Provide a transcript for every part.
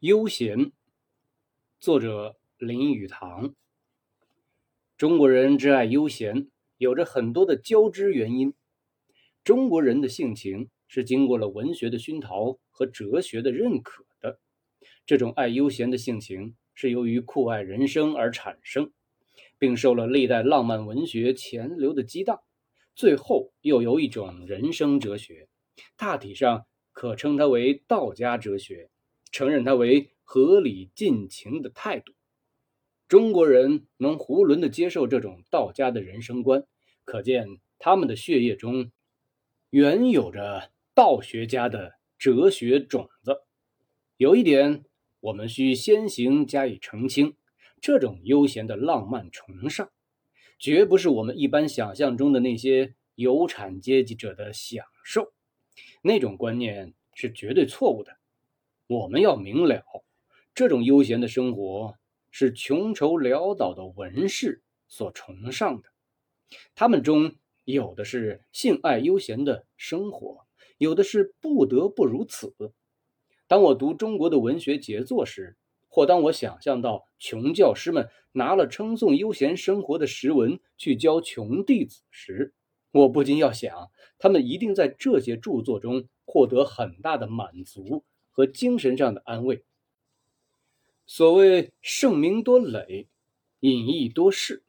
悠闲，作者林语堂。中国人之爱悠闲，有着很多的交织原因。中国人的性情是经过了文学的熏陶和哲学的认可的。这种爱悠闲的性情是由于酷爱人生而产生，并受了历代浪漫文学潜流的激荡，最后又由一种人生哲学，大体上可称它为道家哲学。承认它为合理尽情的态度，中国人能囫囵的接受这种道家的人生观，可见他们的血液中原有着道学家的哲学种子。有一点，我们需先行加以澄清：这种悠闲的浪漫崇尚，绝不是我们一般想象中的那些有产阶级者的享受，那种观念是绝对错误的。我们要明了，这种悠闲的生活是穷愁潦倒的文士所崇尚的。他们中有的是性爱悠闲的生活，有的是不得不如此。当我读中国的文学杰作时，或当我想象到穷教师们拿了称颂悠闲生活的诗文去教穷弟子时，我不禁要想，他们一定在这些著作中获得很大的满足。和精神上的安慰。所谓盛名多累，隐逸多事，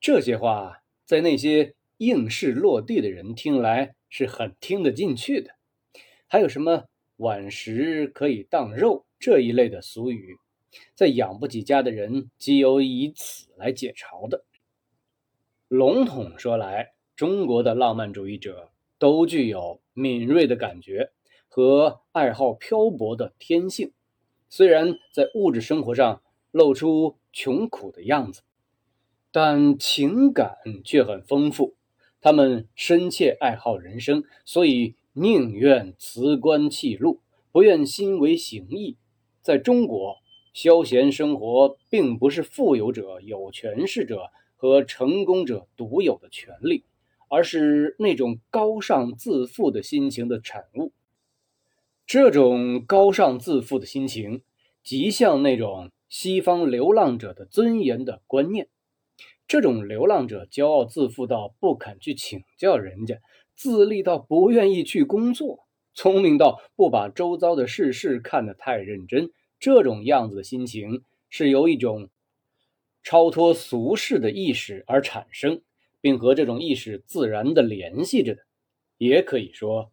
这些话在那些应试落地的人听来是很听得进去的。还有什么晚食可以当肉这一类的俗语，在养不起家的人极有以此来解嘲的。笼统说来，中国的浪漫主义者都具有敏锐的感觉。和爱好漂泊的天性，虽然在物质生活上露出穷苦的样子，但情感却很丰富。他们深切爱好人生，所以宁愿辞官弃禄，不愿心为形役。在中国，消闲生活并不是富有者、有权势者和成功者独有的权利，而是那种高尚自负的心情的产物。这种高尚自负的心情，极像那种西方流浪者的尊严的观念。这种流浪者骄傲自负到不肯去请教人家，自立到不愿意去工作，聪明到不把周遭的事事看得太认真。这种样子的心情，是由一种超脱俗世的意识而产生，并和这种意识自然的联系着的。也可以说。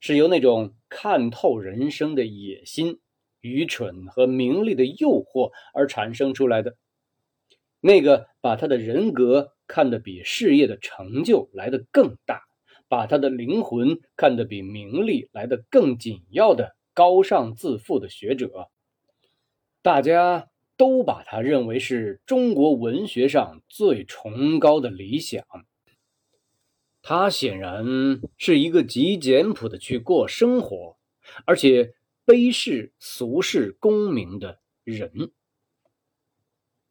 是由那种看透人生的野心、愚蠢和名利的诱惑而产生出来的，那个把他的人格看得比事业的成就来得更大，把他的灵魂看得比名利来得更紧要的高尚自负的学者，大家都把他认为是中国文学上最崇高的理想。他显然是一个极简朴的去过生活，而且卑视俗世功名的人。